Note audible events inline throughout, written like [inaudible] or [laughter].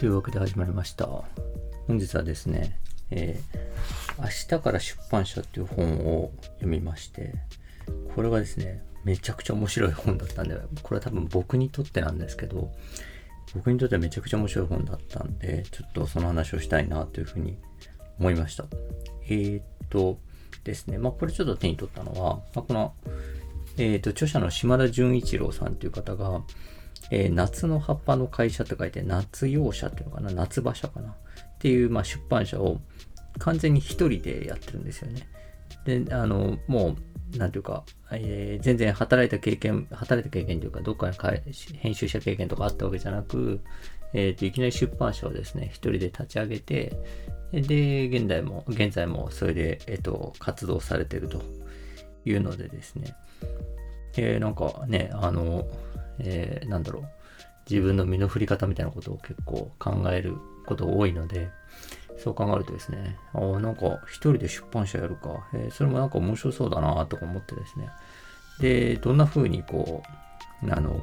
というわけで始まりました。本日はですね、えー、明日から出版社っていう本を読みまして、これがですね、めちゃくちゃ面白い本だったんで、これは多分僕にとってなんですけど、僕にとってはめちゃくちゃ面白い本だったんで、ちょっとその話をしたいなというふうに思いました。えー、っとですね、まあこれちょっと手に取ったのは、まあ、この、えー、っと、著者の島田純一郎さんという方が、えー、夏の葉っぱの会社って書いて、夏用社っていうのかな、夏場社かなっていう、まあ、出版社を完全に一人でやってるんですよね。で、あの、もう、なんていうか、えー、全然働いた経験、働いた経験というか、どっかに編集者経験とかあったわけじゃなく、えっ、ー、と、いきなり出版社をですね、一人で立ち上げて、で、現在も、現在もそれで、えっ、ー、と、活動されてるというのでですね、えー、なんかね、あの、えー、なんだろう、自分の身の振り方みたいなことを結構考えること多いので、そう考えるとですね、ああなんか一人で出版社やるか、えー、それもなんか面白そうだなとか思ってですね、で、どんな風にこう、あの、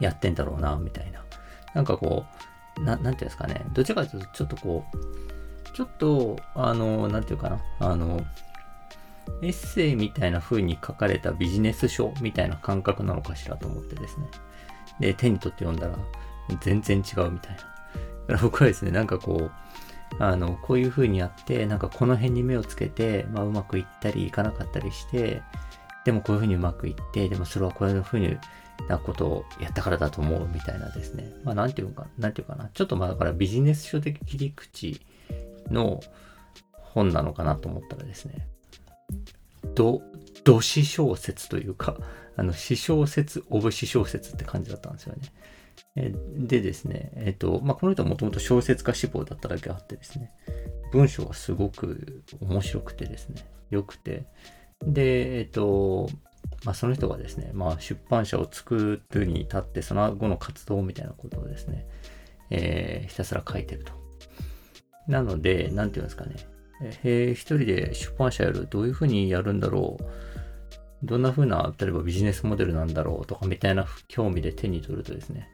やってんだろうな、みたいな。なんかこう、ななんていうんですかね、どちらかというとちょっとこう、ちょっと、あの、なんていうかな、あの、エッセイみたいな風に書かれたビジネス書みたいな感覚なのかしらと思ってですね。で、手に取って読んだら全然違うみたいな。[laughs] 僕はですね、なんかこう、あの、こういう風にやって、なんかこの辺に目をつけて、まあうまくいったりいかなかったりして、でもこういう風にうまくいって、でもそれはこういう風になことをやったからだと思うみたいなですね。まあなんていうか、なんていうかな。ちょっとまあだからビジネス書的切り口の本なのかなと思ったらですね。ど、ど詩小説というか、あの、詩小説、オブ詩小説って感じだったんですよね。でですね、えっ、と、まあ、この人はもともと小説家志望だっただけあってですね、文章がすごく面白くてですね、良くて、で、えっ、と、まあ、その人がですね、まあ、出版社を作るに至って、その後の活動みたいなことをですね、えー、ひたすら書いてると。なので、なんていうんですかね、えー、一人で出版社やる、どういうふうにやるんだろう、どんなふうな、例えばビジネスモデルなんだろうとかみたいな興味で手に取るとですね、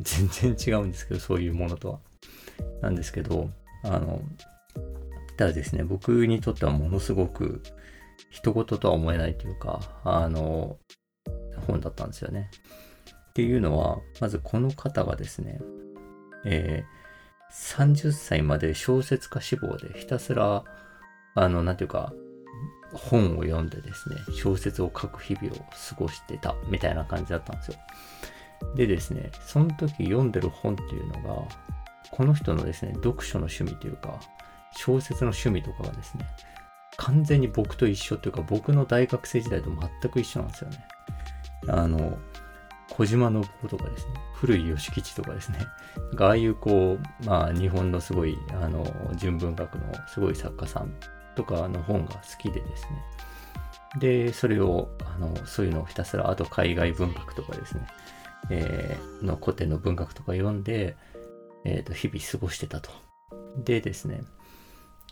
全然違うんですけど、そういうものとは。なんですけど、あの、ただですね、僕にとってはものすごく人事とは思えないというか、あの、本だったんですよね。っていうのは、まずこの方がですね、えー30歳まで小説家志望でひたすら、あの、なんていうか、本を読んでですね、小説を書く日々を過ごしてたみたいな感じだったんですよ。でですね、その時読んでる本っていうのが、この人のですね、読書の趣味というか、小説の趣味とかがですね、完全に僕と一緒というか、僕の大学生時代と全く一緒なんですよね。あの、小島信夫とかですね、古い吉吉とかですね、ああいうこう、まあ日本のすごい、あの、純文学のすごい作家さんとかの本が好きでですね、で、それを、あの、そういうのをひたすら、あと海外文学とかですね、えー、の古典の文学とか読んで、えっ、ー、と、日々過ごしてたと。でですね、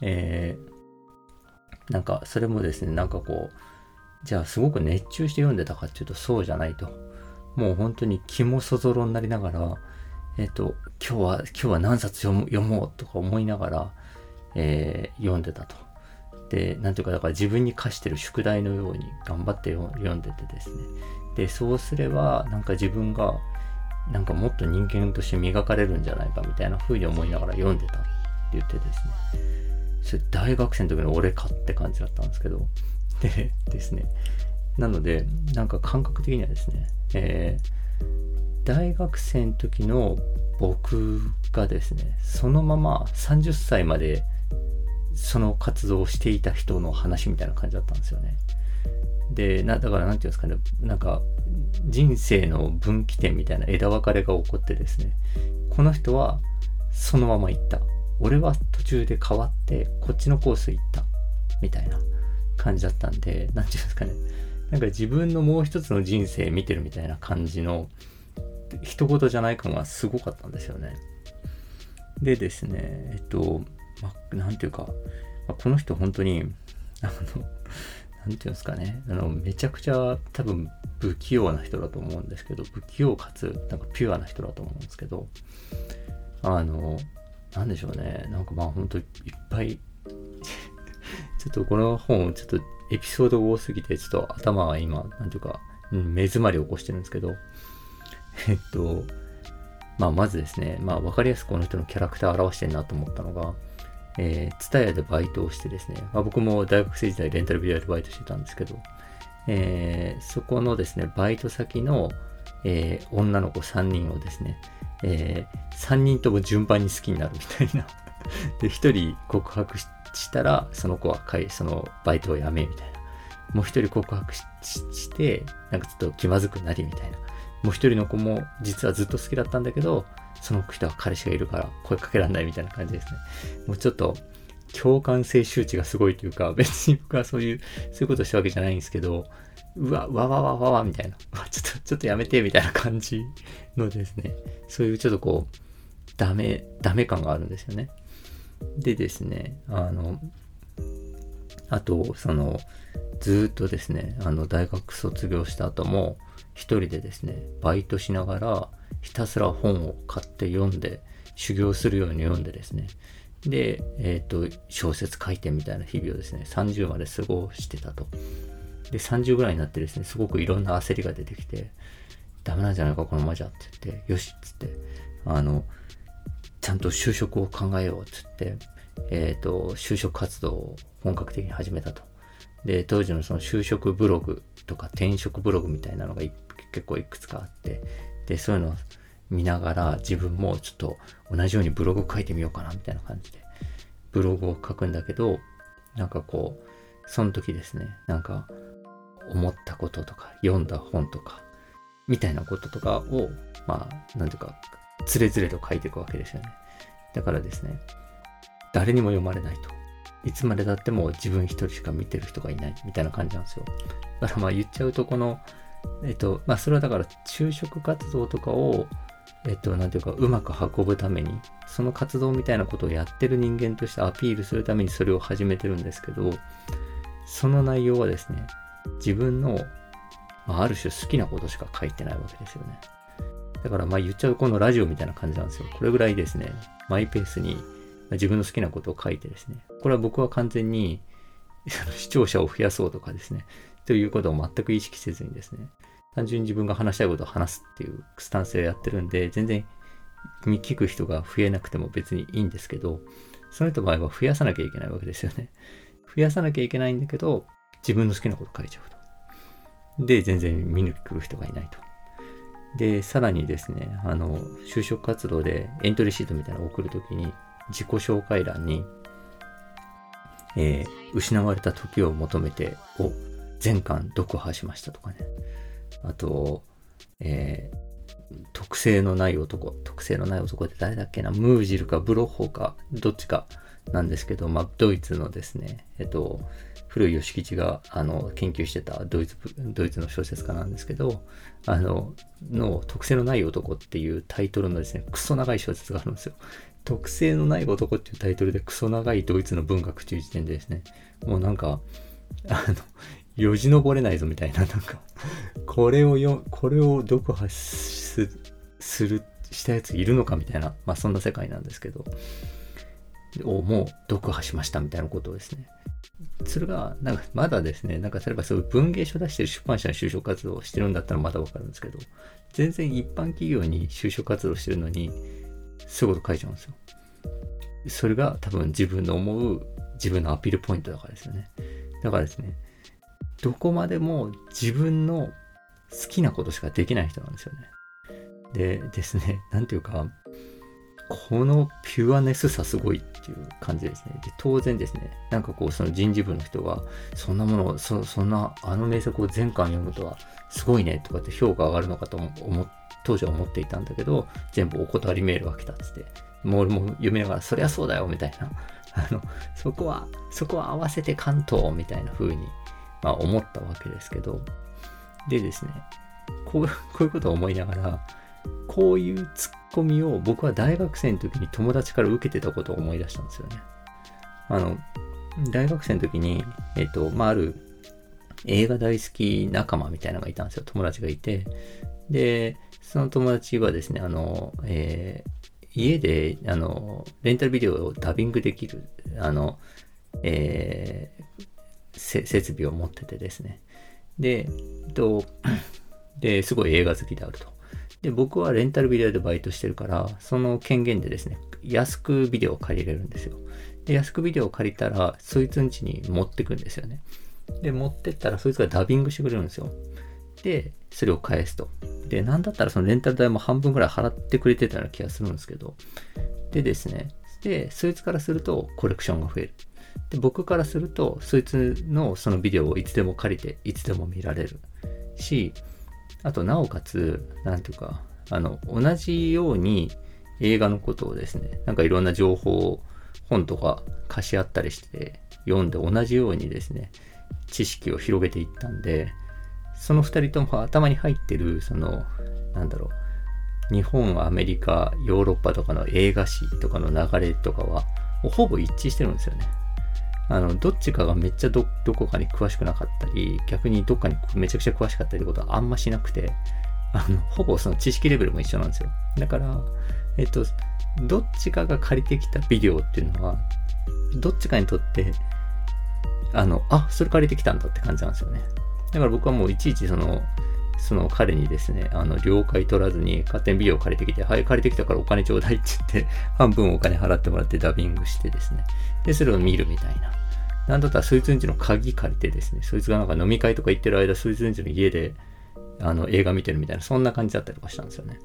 えー、なんか、それもですね、なんかこう、じゃあすごく熱中して読んでたかっていうとそうじゃないと。もう本当に気もそぞろになりながら、えっ、と、今日は、今日は何冊読読もうとか思いながら、えー、読んでたと。で、なんていうか、だから自分に課してる宿題のように頑張って読んでてですね。で、そうすれば、なんか自分が、なんかもっと人間として磨かれるんじゃないかみたいな風に思いながら読んでたって言ってですね。それ大学生の時の俺かって感じだったんですけど。でですね。なので、なんか感覚的にはですね、えー、大学生の時の僕がですね、そのまま30歳までその活動をしていた人の話みたいな感じだったんですよね。で、なだからなんていうんですかね、なんか人生の分岐点みたいな枝分かれが起こってですね、この人はそのまま行った。俺は途中で変わってこっちのコース行った。みたいな感じだったんで、なんていうんですかね。なんか自分のもう一つの人生見てるみたいな感じの一言じゃない感がすごかったんですよね。でですね、えっと、まあ、なんていうか、ま、この人本当に、あの、なんていうんですかね、あの、めちゃくちゃ多分不器用な人だと思うんですけど、不器用かつ、なんかピュアな人だと思うんですけど、あの、なんでしょうね。なんかまあ本当いっぱい [laughs] ちょっとこの本を、ちょっとエピソード多すぎて、ちょっと頭が今、なんていうか、目詰まりを起こしてるんですけど、[laughs] えっと、まあまずですね、まあわかりやすくこの人のキャラクターを表してるなと思ったのが、えー、ツタヤでバイトをしてですね、まあ、僕も大学生時代レンタルビデオでバイトしてたんですけど、えー、そこのですね、バイト先の、えー、女の子3人をですね、えー、3人とも順番に好きになるみたいな。[laughs] で、1人告白ししたら、その子はそのバイトを辞めみたいな。もう1人告白して、なんかちょっと気まずくなりみたいな。もう1人の子も実はずっと好きだったんだけど、その人は彼氏がいるから声かけられないみたいな感じですね。もうちょっと共感性周知がすごいというか、別に僕はそういう、そういうことしたわけじゃないんですけど、うわ、わわわわわみたいな、[laughs] ちょっと、ちょっとやめてみたいな感じのですね、そういうちょっとこう、ダメ、ダメ感があるんですよね。でですね、あの、あと、その、ずっとですね、あの、大学卒業した後も、一人でですね、バイトしながら、ひたすら本を買って読んで、修行するように読んでですね、で、えっ、ー、と、小説書いてみたいな日々をですね、30まで過ごしてたと。で、30ぐらいになってですね、すごくいろんな焦りが出てきて、ダメなんじゃないか、このままじゃって言って、よしっつって、あの、ちゃんと就職を考えようっつって、えっ、ー、と、就職活動を本格的に始めたと。で、当時のその就職ブログとか転職ブログみたいなのが結構いくつかあって、で、そういうのを見ながら自分もちょっと同じようにブログ書いてみようかなみたいな感じで、ブログを書くんだけど、なんかこう、その時ですね、なんか思ったこととか、読んだ本とか、みたいなこととかを、まあ、なんていうか、つれづれと書いていくわけですよね。だからですね、誰にも読まれないと。いつまでたっても自分一人しか見てる人がいないみたいな感じなんですよ。だからまあ言っちゃうと、この、えっと、まあそれはだから就職活動とかを、えっと、なんていうか、うまく運ぶために、その活動みたいなことをやってる人間としてアピールするためにそれを始めてるんですけど、その内容はですね、自分の、まあ、ある種好きなことしか書いてないわけですよね。だからまあ言っちゃうとこのラジオみたいな感じなんですよ。これぐらいですね、マイペースに自分の好きなことを書いてですね、これは僕は完全に [laughs] 視聴者を増やそうとかですね、ということを全く意識せずにですね、単純に自分が話したいことを話すっていうスタンスでやってるんで、全然聞く人が増えなくても別にいいんですけど、その人の場合は増やさなきゃいけないわけですよね。[laughs] 増やさなきゃいけないんだけど、自分の好きなこと書いちゃうと。で、全然見に来る人がいないと。で、さらにですね、あの、就職活動でエントリーシートみたいなのを送るときに、自己紹介欄に、えー、失われた時を求めてを全巻読破しましたとかね。あと、えー、特性のない男、特性のない男って誰だっけな、ムージルかブロッホか、どっちかなんですけど、まあ、ドイツのですね、えっと、古い吉吉があの研究してたドイツドイツの小説家なんですけど、あの、の特性のない男っていうタイトルのですね、クソ長い小説があるんですよ。特性のない男っていうタイトルでクソ長いドイツの文学という時点でですね、もうなんか、あの、よじ登れないぞみたいな、なんか、これをよ、これを読破する、したやついるのかみたいな、まあそんな世界なんですけど、をもう読破しましたみたいなことをですね。それが、なんかまだですね、なんか例えばそういう文芸書出してる出版社の就職活動をしてるんだったらまだわかるんですけど、全然一般企業に就職活動してるのに、そういうこと書いちゃうんですよ。それが多分自分の思う自分のアピールポイントだからですよね。だからですね、どこまでも自分の好きなことしかできない人なんですよね。でですね、なんていうか、このピュアネスさすごいっていう感じですね。で、当然ですね、なんかこう、その人事部の人が、そんなものをそ、そんな、あの名作を全巻読むとは、すごいねとかって評価上がるのかと思、当時は思っていたんだけど、全部お断りメールが来たっつって、もう俺も読みながら、そりゃそうだよ、みたいな。あの、そこは、そこは合わせて関東みたいな風に、まあ思ったわけですけど、でですね、こうこういうことを思いながら、こういうツッコミを僕は大学生の時に友達から受けてたことを思い出したんですよね。あの、大学生の時に、えっ、と、まあ、ある映画大好き仲間みたいなのがいたんですよ。友達がいて。で、その友達はですね、あの、えー、家で、あの、レンタルビデオをダビングできる、あの、えー、設備を持っててですね。で、えっと、で、すごい映画好きであると。で、僕はレンタルビデオでバイトしてるから、その権限でですね、安くビデオを借りれるんですよ。で、安くビデオを借りたら、そいつん家に持ってくんですよね。で、持ってったら、そいつがダビングしてくれるんですよ。で、それを返すと。で、なんだったらそのレンタル代も半分ぐらい払ってくれてたような気がするんですけど。でですね、で、そいつからするとコレクションが増える。で、僕からすると、そいつのそのビデオをいつでも借りて、いつでも見られるし、あと、なおかつ、なんていうか、あの、同じように映画のことをですね、なんかいろんな情報を本とか貸し合ったりして読んで同じようにですね、知識を広げていったんで、その二人とも頭に入ってる、その、なんだろう、日本、アメリカ、ヨーロッパとかの映画史とかの流れとかは、ほぼ一致してるんですよね。あの、どっちかがめっちゃど、どこかに詳しくなかったり、逆にどっかにめちゃくちゃ詳しかったりってことはあんましなくて、あの、ほぼその知識レベルも一緒なんですよ。だから、えっと、どっちかが借りてきたビデオっていうのは、どっちかにとって、あの、あ、それ借りてきたんだって感じなんですよね。だから僕はもういちいちその、その彼にですね、あの、了解取らずに勝手にビデオ借りてきて、はい、借りてきたからお金ちょうだいって言って、半分お金払ってもらってダビングしてですね。で、それを見るみたいな。なんだったらそいつんちの鍵借りてですね、そいつがなんか飲み会とか行ってる間、そいつんちの家で、あの、映画見てるみたいな、そんな感じだったりとかしたんですよね。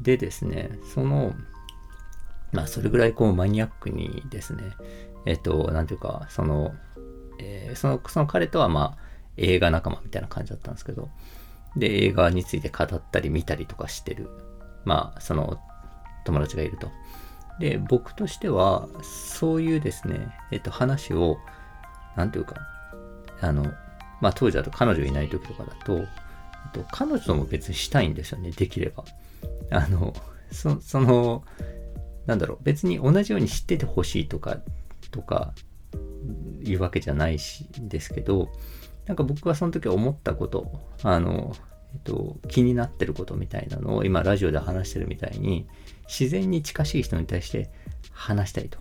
でですね、その、まあ、それぐらいこうマニアックにですね、えっと、なんていうか、その、えー、その、その彼とはまあ、映画仲間みたいな感じだったんですけど、で、映画について語ったり見たりとかしてる、まあ、その、友達がいると。で、僕としては、そういうですね、えっと、話を、なんていうか、あの、まあ、当時だと彼女いない時とかだと、えっと、彼女も別にしたいんですよね、できれば。あの、そその、なんだろう、別に同じように知っててほしいとか、とか、いうわけじゃないし、ですけど、なんか僕はその時思ったこと、あの、っと、気になってることみたいなのを今ラジオで話してるみたいに、自然に近しい人に対して話したいと。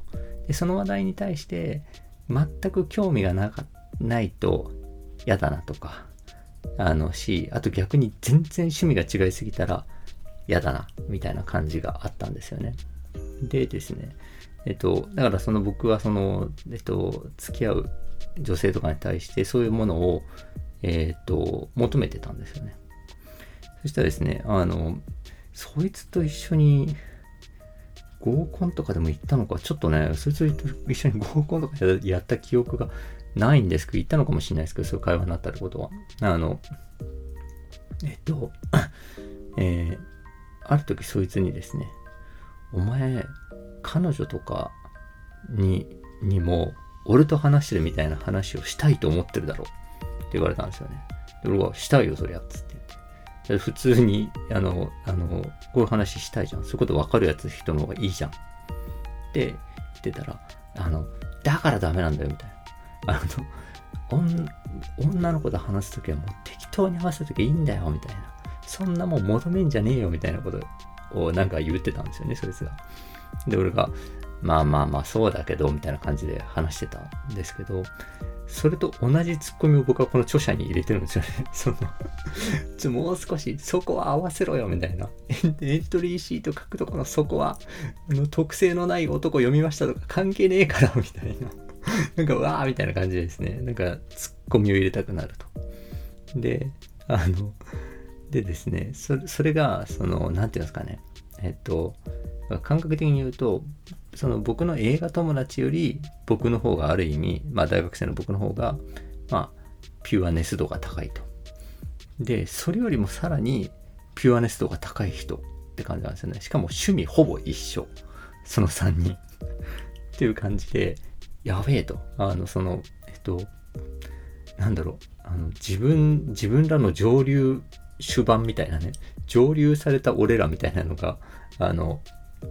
で、その話題に対して全く興味がなないと嫌だなとか、あのし、あと逆に全然趣味が違いすぎたら嫌だな、みたいな感じがあったんですよね。でですね、えっと、だからその僕はその、えっと、付き合う女性とかに対してそういうものを、えっと、求めてたんですよね。そしたらですね、あの、そいつと一緒に合コンとかでも行ったのか、ちょっとね、そいつと一緒に [laughs] 合コンとかやった記憶がないんですけど、行ったのかもしれないですけど、そういう会話になったってことは。あの、えっと、[coughs] えー、ある時そいつにですね、お前、彼女とかに、にも、俺と話してるみたいな話をしたいと思ってるだろうって言われたんですよね。で、俺は、したいよ、そりゃ、つって言って。普通に、あの、あの、こういう話したいじゃん。そういうこと分かるやつ人の方がいいじゃん。って言ってたら、あの、だからダメなんだよ、みたいな。あの、女の子と話すときはもう適当に話すときはいいんだよ、みたいな。そんなもん求めんじゃねえよ、みたいなことをなんか言ってたんですよね、そいつが。で、俺が、まあまあまあそうだけど、みたいな感じで話してたんですけど、それと同じツッコミを僕はこの著者に入れてるんですよね。[laughs] そのちょ、もう少しそこは合わせろよ、みたいな。エントリーシート書くとこのそこは、あの、特性のない男読みましたとか関係ねえから、みたいな。[laughs] なんか、わーみたいな感じですね。なんか、ツッコミを入れたくなると。で、あの、でですね、それそれが、その、なんていうんですかね。えっと、感覚的に言うと、その僕の映画友達より僕の方がある意味、まあ大学生の僕の方が、まあ、ピュアネス度が高いと。で、それよりもさらにピュアネス度が高い人って感じなんですよね。しかも趣味ほぼ一緒。その3人。[laughs] っていう感じで、やべえと。あの、その、えっと、なんだろう。あの、自分、自分らの上流主版みたいなね、上流された俺らみたいなのが、あの、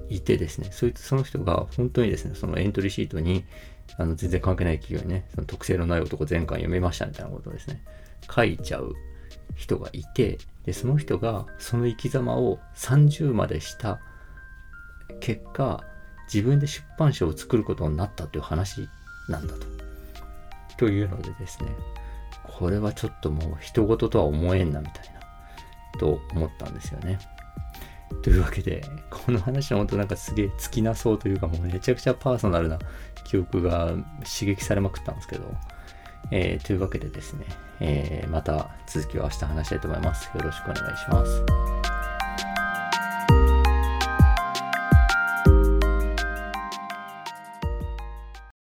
いてですね、そいつ、その人が本当にですね、そのエントリーシートに、あの、全然関係ない企業にね、その特性のない男全巻読めましたみたいなことをですね、書いちゃう人がいて、で、その人がその生き様を30までした結果、自分で出版社を作ることになったという話なんだと。というのでですね、これはちょっともう人事とは思えんなみたいな、と思ったんですよね。というわけで、この話は本当なんかすげえ尽きなそうというかもうめちゃくちゃパーソナルな記憶が刺激されまくったんですけど、えー、というわけでですね、えー、また続きを明日話したいと思います。よろしくお願いします。